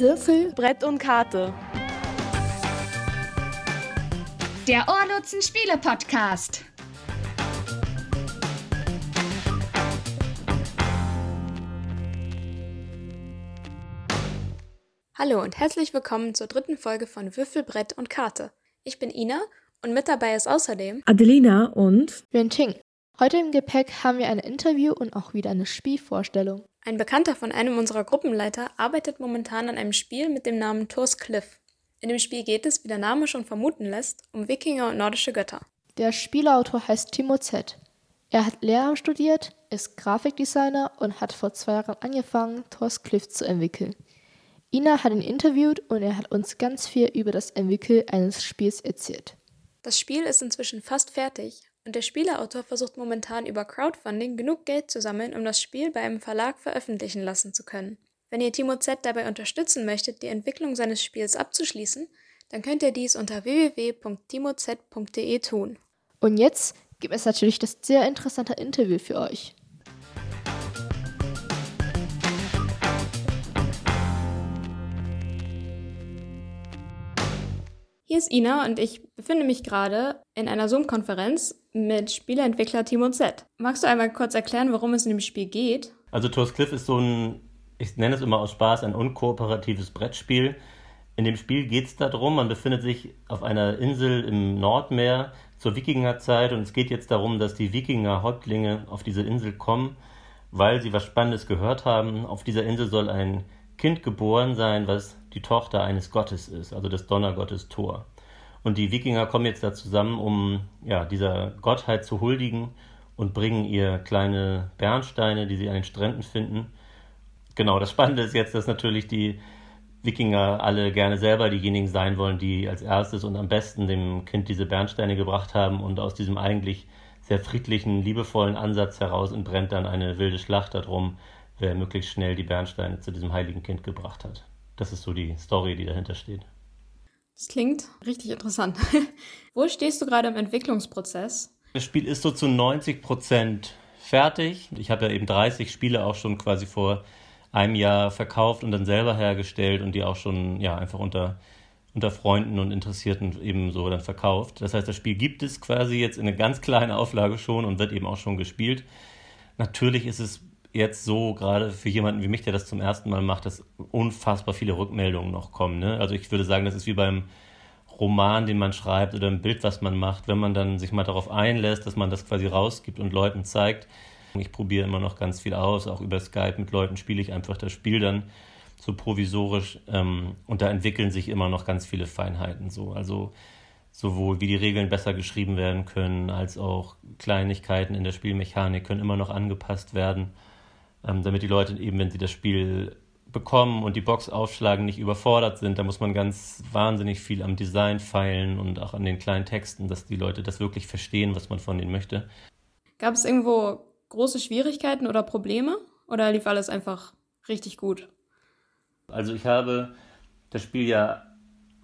Würfel, Brett und Karte. Der Ohrlutzen Spiele Podcast. Hallo und herzlich willkommen zur dritten Folge von Würfel, Brett und Karte. Ich bin Ina und mit dabei ist außerdem Adelina und Yuan Heute im Gepäck haben wir ein Interview und auch wieder eine Spielvorstellung. Ein Bekannter von einem unserer Gruppenleiter arbeitet momentan an einem Spiel mit dem Namen Thors Cliff. In dem Spiel geht es, wie der Name schon vermuten lässt, um Wikinger und nordische Götter. Der Spielautor heißt Timo Z. Er hat Lehramt studiert, ist Grafikdesigner und hat vor zwei Jahren angefangen, Thors Cliff zu entwickeln. Ina hat ihn interviewt und er hat uns ganz viel über das Entwickeln eines Spiels erzählt. Das Spiel ist inzwischen fast fertig und der Spieleautor versucht momentan über Crowdfunding genug Geld zu sammeln, um das Spiel bei einem Verlag veröffentlichen lassen zu können. Wenn ihr Timo Z dabei unterstützen möchtet, die Entwicklung seines Spiels abzuschließen, dann könnt ihr dies unter www.timoz.de tun. Und jetzt gibt es natürlich das sehr interessante Interview für euch. Hier ist Ina und ich befinde mich gerade in einer Zoom-Konferenz mit Spieleentwickler Timo Z. Magst du einmal kurz erklären, worum es in dem Spiel geht? Also Tours Cliff ist so ein, ich nenne es immer aus Spaß, ein unkooperatives Brettspiel. In dem Spiel geht es darum, man befindet sich auf einer Insel im Nordmeer zur Wikingerzeit und es geht jetzt darum, dass die Wikinger-Häuptlinge auf diese Insel kommen, weil sie was Spannendes gehört haben. Auf dieser Insel soll ein Kind geboren sein, was die Tochter eines Gottes ist, also des Donnergottes Thor. Und die Wikinger kommen jetzt da zusammen, um ja, dieser Gottheit zu huldigen und bringen ihr kleine Bernsteine, die sie an den Stränden finden. Genau, das Spannende ist jetzt, dass natürlich die Wikinger alle gerne selber diejenigen sein wollen, die als erstes und am besten dem Kind diese Bernsteine gebracht haben und aus diesem eigentlich sehr friedlichen, liebevollen Ansatz heraus entbrennt dann eine wilde Schlacht darum, wer möglichst schnell die Bernsteine zu diesem heiligen Kind gebracht hat. Das ist so die Story, die dahinter steht. Das klingt richtig interessant. Wo stehst du gerade im Entwicklungsprozess? Das Spiel ist so zu 90 Prozent fertig. Ich habe ja eben 30 Spiele auch schon quasi vor einem Jahr verkauft und dann selber hergestellt und die auch schon ja einfach unter, unter Freunden und Interessierten eben so dann verkauft. Das heißt, das Spiel gibt es quasi jetzt in einer ganz kleinen Auflage schon und wird eben auch schon gespielt. Natürlich ist es jetzt so, gerade für jemanden wie mich, der das zum ersten Mal macht, dass unfassbar viele Rückmeldungen noch kommen. Ne? Also ich würde sagen, das ist wie beim Roman, den man schreibt oder ein Bild, was man macht, wenn man dann sich mal darauf einlässt, dass man das quasi rausgibt und Leuten zeigt. Ich probiere immer noch ganz viel aus, auch über Skype mit Leuten spiele ich einfach das Spiel dann so provisorisch ähm, und da entwickeln sich immer noch ganz viele Feinheiten so. Also sowohl wie die Regeln besser geschrieben werden können, als auch Kleinigkeiten in der Spielmechanik können immer noch angepasst werden ähm, damit die Leute eben, wenn sie das Spiel bekommen und die Box aufschlagen, nicht überfordert sind. Da muss man ganz wahnsinnig viel am Design feilen und auch an den kleinen Texten, dass die Leute das wirklich verstehen, was man von ihnen möchte. Gab es irgendwo große Schwierigkeiten oder Probleme oder lief alles einfach richtig gut? Also ich habe das Spiel ja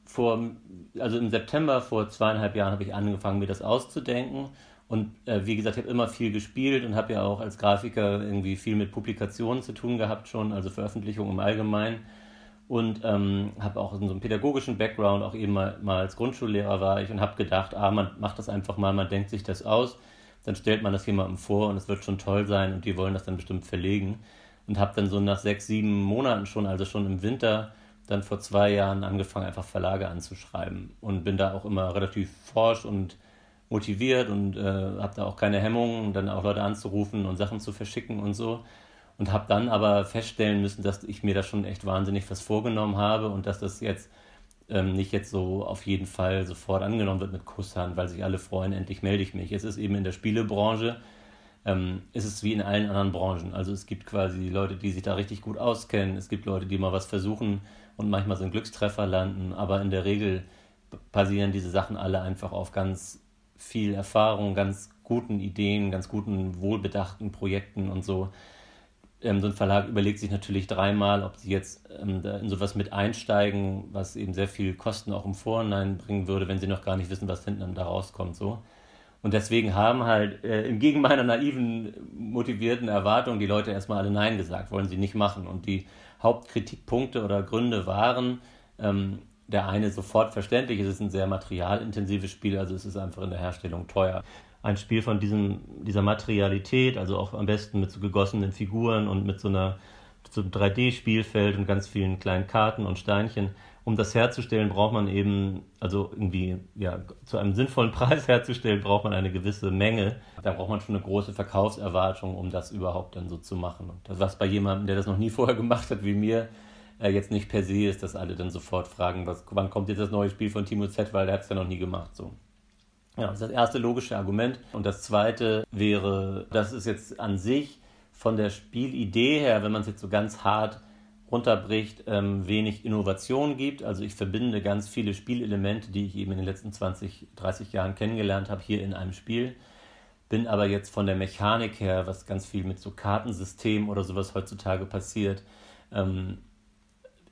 vor, also im September vor zweieinhalb Jahren habe ich angefangen, mir das auszudenken und äh, wie gesagt, ich habe immer viel gespielt und habe ja auch als Grafiker irgendwie viel mit Publikationen zu tun gehabt schon, also Veröffentlichungen im Allgemeinen. Und ähm, habe auch so einen pädagogischen Background, auch eben mal, mal als Grundschullehrer war ich und habe gedacht, ah, man macht das einfach mal, man denkt sich das aus, dann stellt man das jemandem vor und es wird schon toll sein und die wollen das dann bestimmt verlegen. Und habe dann so nach sechs, sieben Monaten schon, also schon im Winter, dann vor zwei Jahren angefangen, einfach Verlage anzuschreiben und bin da auch immer relativ forsch und motiviert und äh, habe da auch keine Hemmungen, dann auch Leute anzurufen und Sachen zu verschicken und so. Und habe dann aber feststellen müssen, dass ich mir da schon echt wahnsinnig was vorgenommen habe und dass das jetzt ähm, nicht jetzt so auf jeden Fall sofort angenommen wird mit Kusshand, weil sich alle freuen, endlich melde ich mich. Es ist eben in der Spielebranche, ähm, ist es wie in allen anderen Branchen. Also es gibt quasi Leute, die sich da richtig gut auskennen, es gibt Leute, die mal was versuchen und manchmal so einen Glückstreffer landen, aber in der Regel basieren diese Sachen alle einfach auf ganz viel Erfahrung, ganz guten Ideen, ganz guten, wohlbedachten Projekten und so. Ähm, so ein Verlag überlegt sich natürlich dreimal, ob sie jetzt ähm, in sowas mit einsteigen, was eben sehr viel Kosten auch im Vorhinein bringen würde, wenn sie noch gar nicht wissen, was hinten da rauskommt. So. Und deswegen haben halt äh, entgegen meiner naiven, motivierten Erwartung die Leute erstmal alle Nein gesagt, wollen sie nicht machen. Und die Hauptkritikpunkte oder Gründe waren. Ähm, der eine sofort verständlich, es ist ein sehr materialintensives Spiel, also es ist einfach in der Herstellung teuer. Ein Spiel von diesem, dieser Materialität, also auch am besten mit so gegossenen Figuren und mit so einer so einem 3D-Spielfeld und ganz vielen kleinen Karten und Steinchen. Um das herzustellen, braucht man eben, also irgendwie, ja, zu einem sinnvollen Preis herzustellen, braucht man eine gewisse Menge. Da braucht man schon eine große Verkaufserwartung, um das überhaupt dann so zu machen. Und das, was bei jemandem, der das noch nie vorher gemacht hat, wie mir, äh, jetzt nicht per se ist, dass alle dann sofort fragen, was, wann kommt jetzt das neue Spiel von Timo Z, weil der hat es ja noch nie gemacht. So. Ja, das ist das erste logische Argument. Und das zweite wäre, dass es jetzt an sich von der Spielidee her, wenn man es jetzt so ganz hart runterbricht, ähm, wenig Innovation gibt. Also ich verbinde ganz viele Spielelemente, die ich eben in den letzten 20, 30 Jahren kennengelernt habe, hier in einem Spiel. Bin aber jetzt von der Mechanik her, was ganz viel mit so Kartensystemen oder sowas heutzutage passiert, ähm,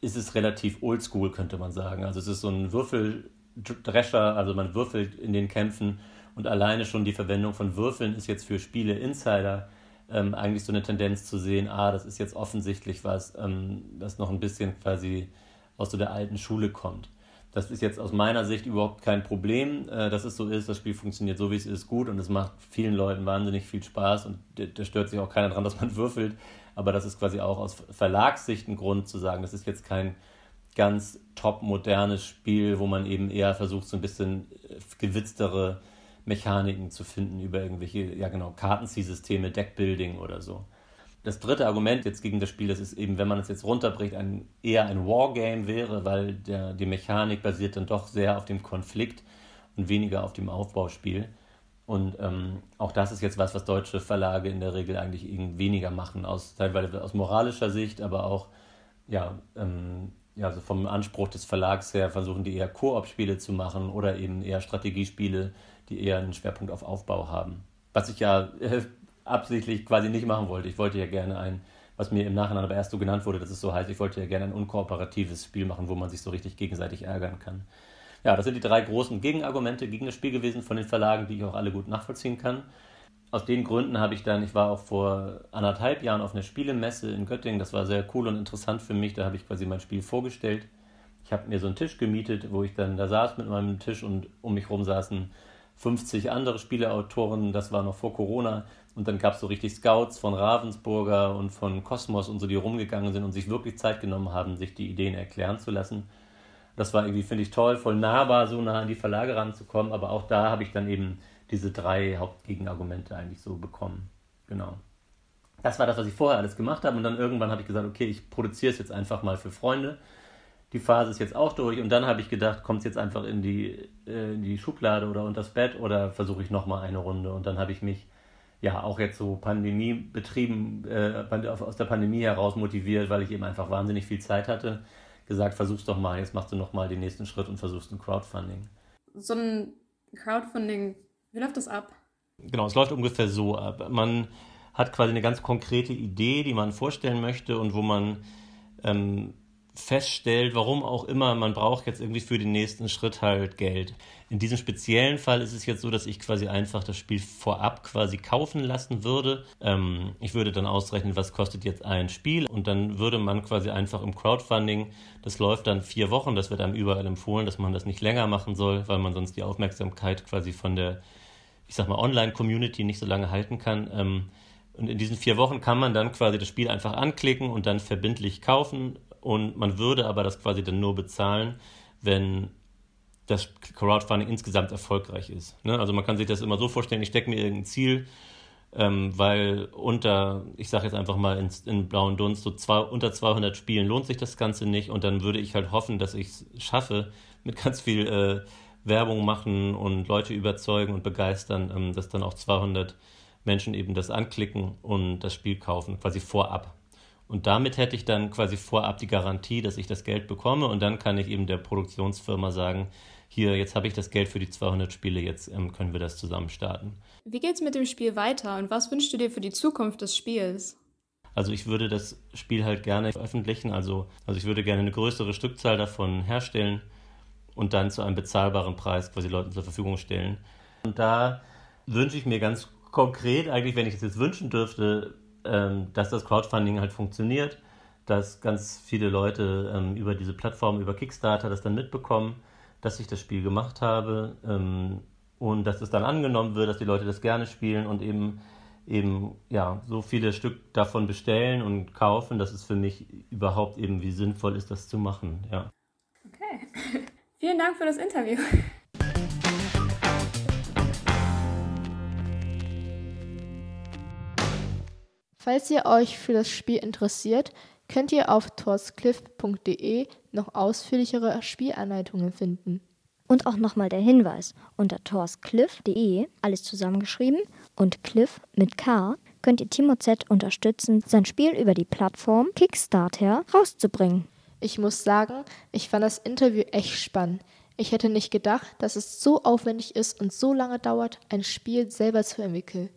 ist es relativ oldschool, könnte man sagen. Also es ist so ein Würfeldrescher, also man würfelt in den Kämpfen und alleine schon die Verwendung von Würfeln ist jetzt für Spiele Insider ähm, eigentlich so eine Tendenz zu sehen, ah, das ist jetzt offensichtlich was, ähm, das noch ein bisschen quasi aus so der alten Schule kommt. Das ist jetzt aus meiner Sicht überhaupt kein Problem, äh, dass es so ist. Das Spiel funktioniert so, wie es ist, gut und es macht vielen Leuten wahnsinnig viel Spaß und da stört sich auch keiner dran, dass man würfelt aber das ist quasi auch aus Verlagssicht ein Grund zu sagen, das ist jetzt kein ganz top modernes Spiel, wo man eben eher versucht, so ein bisschen äh, gewitztere Mechaniken zu finden über irgendwelche, ja genau, Kartenziehsysteme, Deckbuilding oder so. Das dritte Argument jetzt gegen das Spiel, das ist eben, wenn man es jetzt runterbricht, ein, eher ein Wargame wäre, weil der, die Mechanik basiert dann doch sehr auf dem Konflikt und weniger auf dem Aufbauspiel. Und ähm, auch das ist jetzt was, was deutsche Verlage in der Regel eigentlich weniger machen, aus, teilweise aus moralischer Sicht, aber auch ja, ähm, ja, also vom Anspruch des Verlags her versuchen die eher Koop-Spiele zu machen oder eben eher Strategiespiele, die eher einen Schwerpunkt auf Aufbau haben. Was ich ja äh, absichtlich quasi nicht machen wollte. Ich wollte ja gerne ein, was mir im Nachhinein aber erst so genannt wurde, dass es so heißt, ich wollte ja gerne ein unkooperatives Spiel machen, wo man sich so richtig gegenseitig ärgern kann. Ja, das sind die drei großen Gegenargumente gegen das Spiel gewesen von den Verlagen, die ich auch alle gut nachvollziehen kann. Aus den Gründen habe ich dann, ich war auch vor anderthalb Jahren auf einer Spielemesse in Göttingen, das war sehr cool und interessant für mich, da habe ich quasi mein Spiel vorgestellt. Ich habe mir so einen Tisch gemietet, wo ich dann da saß mit meinem Tisch und um mich herum saßen 50 andere Spieleautoren, das war noch vor Corona. Und dann gab es so richtig Scouts von Ravensburger und von Kosmos und so, die rumgegangen sind und sich wirklich Zeit genommen haben, sich die Ideen erklären zu lassen. Das war irgendwie, finde ich, toll, voll nahbar, so nah an die Verlage ranzukommen. Aber auch da habe ich dann eben diese drei Hauptgegenargumente eigentlich so bekommen. Genau. Das war das, was ich vorher alles gemacht habe. Und dann irgendwann habe ich gesagt, okay, ich produziere es jetzt einfach mal für Freunde. Die Phase ist jetzt auch durch. Und dann habe ich gedacht, kommt es jetzt einfach in die, äh, in die Schublade oder unters Bett oder versuche ich nochmal eine Runde. Und dann habe ich mich ja auch jetzt so Pandemie betrieben, äh, aus der Pandemie heraus motiviert, weil ich eben einfach wahnsinnig viel Zeit hatte gesagt, versuch's doch mal, jetzt machst du nochmal den nächsten Schritt und versuchst ein Crowdfunding. So ein Crowdfunding, wie läuft das ab? Genau, es läuft ungefähr so ab. Man hat quasi eine ganz konkrete Idee, die man vorstellen möchte und wo man ähm, feststellt, warum auch immer, man braucht jetzt irgendwie für den nächsten Schritt halt Geld. In diesem speziellen Fall ist es jetzt so, dass ich quasi einfach das Spiel vorab quasi kaufen lassen würde. Ähm, ich würde dann ausrechnen, was kostet jetzt ein Spiel und dann würde man quasi einfach im Crowdfunding, das läuft dann vier Wochen, das wird einem überall empfohlen, dass man das nicht länger machen soll, weil man sonst die Aufmerksamkeit quasi von der, ich sag mal, Online-Community nicht so lange halten kann. Ähm, und in diesen vier Wochen kann man dann quasi das Spiel einfach anklicken und dann verbindlich kaufen und man würde aber das quasi dann nur bezahlen, wenn das Crowdfunding insgesamt erfolgreich ist. Ne? Also man kann sich das immer so vorstellen, ich stecke mir irgendein Ziel, ähm, weil unter, ich sage jetzt einfach mal in, in blauen Dunst, so zwei, unter 200 Spielen lohnt sich das Ganze nicht und dann würde ich halt hoffen, dass ich es schaffe, mit ganz viel äh, Werbung machen und Leute überzeugen und begeistern, ähm, dass dann auch 200 Menschen eben das anklicken und das Spiel kaufen, quasi vorab. Und damit hätte ich dann quasi vorab die Garantie, dass ich das Geld bekomme und dann kann ich eben der Produktionsfirma sagen, hier, jetzt habe ich das Geld für die 200 Spiele, jetzt ähm, können wir das zusammen starten. Wie geht es mit dem Spiel weiter und was wünschst du dir für die Zukunft des Spiels? Also ich würde das Spiel halt gerne veröffentlichen, also, also ich würde gerne eine größere Stückzahl davon herstellen und dann zu einem bezahlbaren Preis quasi Leuten zur Verfügung stellen. Und da wünsche ich mir ganz konkret, eigentlich, wenn ich es jetzt wünschen dürfte, ähm, dass das Crowdfunding halt funktioniert, dass ganz viele Leute ähm, über diese Plattform, über Kickstarter das dann mitbekommen, dass ich das Spiel gemacht habe ähm, und dass es dann angenommen wird, dass die Leute das gerne spielen und eben eben ja so viele Stück davon bestellen und kaufen, dass es für mich überhaupt eben wie sinnvoll ist, das zu machen. Ja. Okay. Vielen Dank für das Interview. Falls ihr euch für das Spiel interessiert, könnt ihr auf torscliff.de noch ausführlichere Spielanleitungen finden. Und auch nochmal der Hinweis, unter torscliff.de, alles zusammengeschrieben, und Cliff mit K, könnt ihr Timo Z unterstützen, sein Spiel über die Plattform Kickstarter rauszubringen. Ich muss sagen, ich fand das Interview echt spannend. Ich hätte nicht gedacht, dass es so aufwendig ist und so lange dauert, ein Spiel selber zu entwickeln.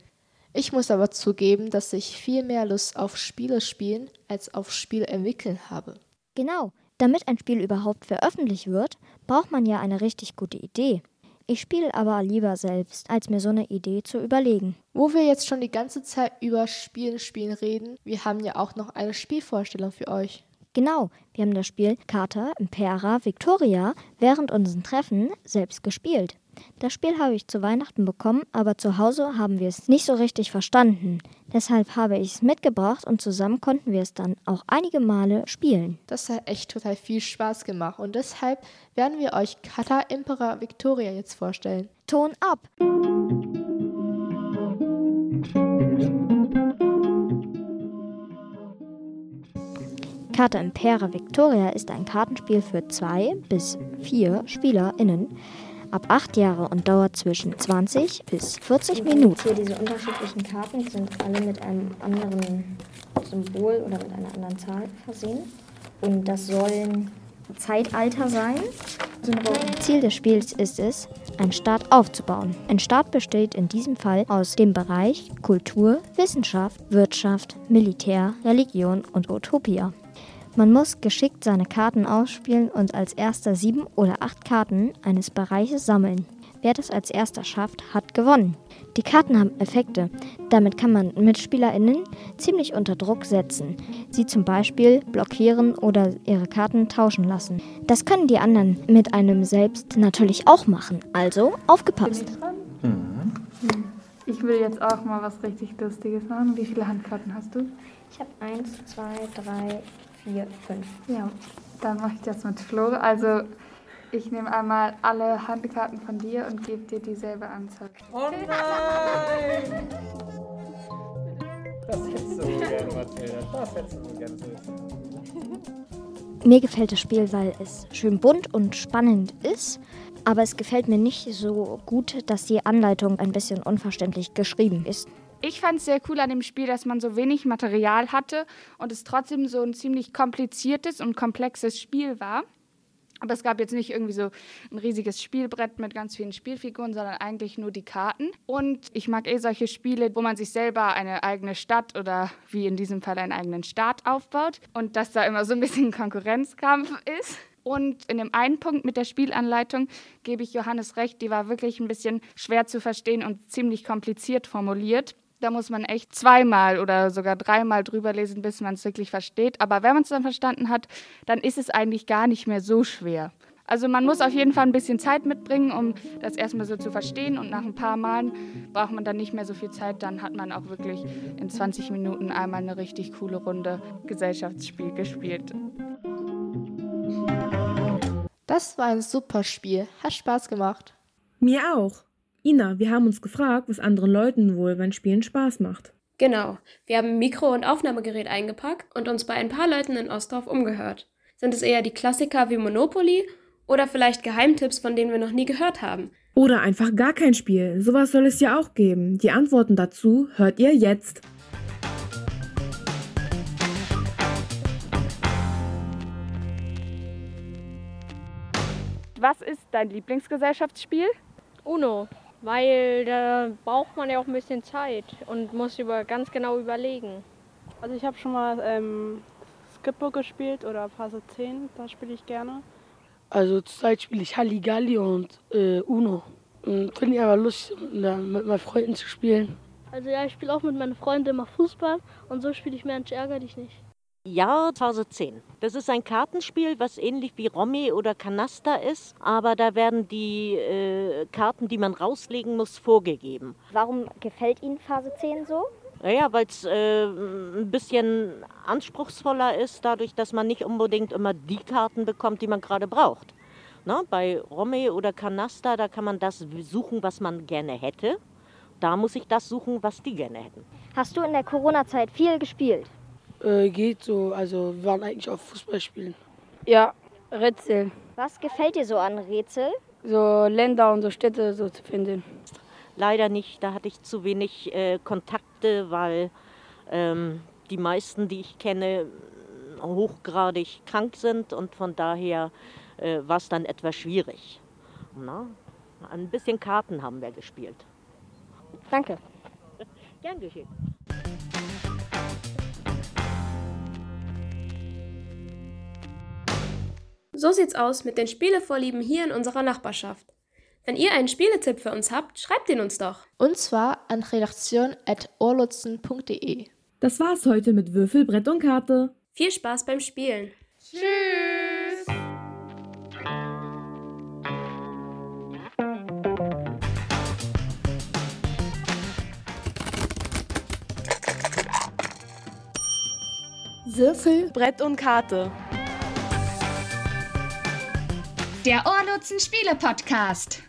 Ich muss aber zugeben, dass ich viel mehr Lust auf Spiele spielen als auf Spiele entwickeln habe. Genau, damit ein Spiel überhaupt veröffentlicht wird, braucht man ja eine richtig gute Idee. Ich spiele aber lieber selbst, als mir so eine Idee zu überlegen. Wo wir jetzt schon die ganze Zeit über Spielen spielen reden, wir haben ja auch noch eine Spielvorstellung für euch. Genau, wir haben das Spiel Carta Impera Victoria während unseren Treffen selbst gespielt. Das Spiel habe ich zu Weihnachten bekommen, aber zu Hause haben wir es nicht so richtig verstanden. Deshalb habe ich es mitgebracht und zusammen konnten wir es dann auch einige Male spielen. Das hat echt total viel Spaß gemacht und deshalb werden wir euch Kata Impera Victoria jetzt vorstellen. Ton ab! Karte Impera Victoria ist ein Kartenspiel für zwei bis vier SpielerInnen ab 8 Jahre und dauert zwischen 20 bis 40 Minuten. Hier diese unterschiedlichen Karten sind alle mit einem anderen Symbol oder mit einer anderen Zahl versehen. Und das sollen Zeitalter sein. Ziel des Spiels ist es, einen Staat aufzubauen. Ein Staat besteht in diesem Fall aus dem Bereich Kultur, Wissenschaft, Wirtschaft, Militär, Religion und Utopia. Man muss geschickt seine Karten ausspielen und als erster sieben oder acht Karten eines Bereiches sammeln. Wer das als erster schafft, hat gewonnen. Die Karten haben Effekte. Damit kann man MitspielerInnen ziemlich unter Druck setzen. Sie zum Beispiel blockieren oder ihre Karten tauschen lassen. Das können die anderen mit einem selbst natürlich auch machen. Also aufgepasst. Mhm. Ich will jetzt auch mal was richtig Lustiges machen. Wie viele Handkarten hast du? Ich habe eins, zwei, drei, vier, fünf. Ja, dann mache ich das mit Flo. Also ich nehme einmal alle Handkarten von dir und gebe dir dieselbe Anzahl. Oh nein! Das hättest du gerne, Mathilda. Das hättest du gerne Mir gefällt das Spiel, weil es schön bunt und spannend ist. Aber es gefällt mir nicht so gut, dass die Anleitung ein bisschen unverständlich geschrieben ist. Ich fand es sehr cool an dem Spiel, dass man so wenig Material hatte und es trotzdem so ein ziemlich kompliziertes und komplexes Spiel war. Aber es gab jetzt nicht irgendwie so ein riesiges Spielbrett mit ganz vielen Spielfiguren, sondern eigentlich nur die Karten. Und ich mag eh solche Spiele, wo man sich selber eine eigene Stadt oder wie in diesem Fall einen eigenen Staat aufbaut und dass da immer so ein bisschen Konkurrenzkampf ist. Und in dem einen Punkt mit der Spielanleitung gebe ich Johannes recht, die war wirklich ein bisschen schwer zu verstehen und ziemlich kompliziert formuliert. Da muss man echt zweimal oder sogar dreimal drüber lesen, bis man es wirklich versteht. Aber wenn man es dann verstanden hat, dann ist es eigentlich gar nicht mehr so schwer. Also man muss auf jeden Fall ein bisschen Zeit mitbringen, um das erstmal so zu verstehen. Und nach ein paar Malen braucht man dann nicht mehr so viel Zeit. Dann hat man auch wirklich in 20 Minuten einmal eine richtig coole Runde Gesellschaftsspiel gespielt. Das war ein super Spiel. Hat Spaß gemacht. Mir auch. Ina, wir haben uns gefragt, was anderen Leuten wohl beim Spielen Spaß macht. Genau. Wir haben Mikro- und Aufnahmegerät eingepackt und uns bei ein paar Leuten in Ostdorf umgehört. Sind es eher die Klassiker wie Monopoly oder vielleicht Geheimtipps, von denen wir noch nie gehört haben? Oder einfach gar kein Spiel. Sowas soll es ja auch geben. Die Antworten dazu hört ihr jetzt. Was ist dein Lieblingsgesellschaftsspiel? Uno, weil da braucht man ja auch ein bisschen Zeit und muss über ganz genau überlegen. Also ich habe schon mal ähm, Skippo gespielt oder Phase 10, das spiele ich gerne. Also zurzeit spiele ich Halligalli und äh, Uno. Finde ich aber lustig, mit meinen Freunden zu spielen. Also ja, ich spiele auch mit meinen Freunden immer Fußball und so spiele ich Mensch ärger dich nicht. Ja, Phase 10. Das ist ein Kartenspiel, was ähnlich wie Romy oder Kanaster ist, aber da werden die äh, Karten, die man rauslegen muss, vorgegeben. Warum gefällt Ihnen Phase 10 so? Naja, weil es äh, ein bisschen anspruchsvoller ist, dadurch, dass man nicht unbedingt immer die Karten bekommt, die man gerade braucht. Na, bei Romy oder Kanaster, da kann man das suchen, was man gerne hätte. Da muss ich das suchen, was die gerne hätten. Hast du in der Corona-Zeit viel gespielt? Äh, geht so, also wir waren eigentlich auf Fußballspielen. Ja, Rätsel. Was gefällt dir so an Rätsel? So Länder und so Städte so zu finden. Leider nicht, da hatte ich zu wenig äh, Kontakte, weil ähm, die meisten, die ich kenne, hochgradig krank sind und von daher äh, war es dann etwas schwierig. Na, ein bisschen Karten haben wir gespielt. Danke. Gern geschehen. So sieht's aus mit den Spielevorlieben hier in unserer Nachbarschaft. Wenn ihr einen Spieletipp für uns habt, schreibt ihn uns doch. Und zwar an redaktion.orlutzen.de. Das war's heute mit Würfel, Brett und Karte. Viel Spaß beim Spielen. Tschüss. Würfel, Brett und Karte. Der Ohrlutzen Spiele Podcast.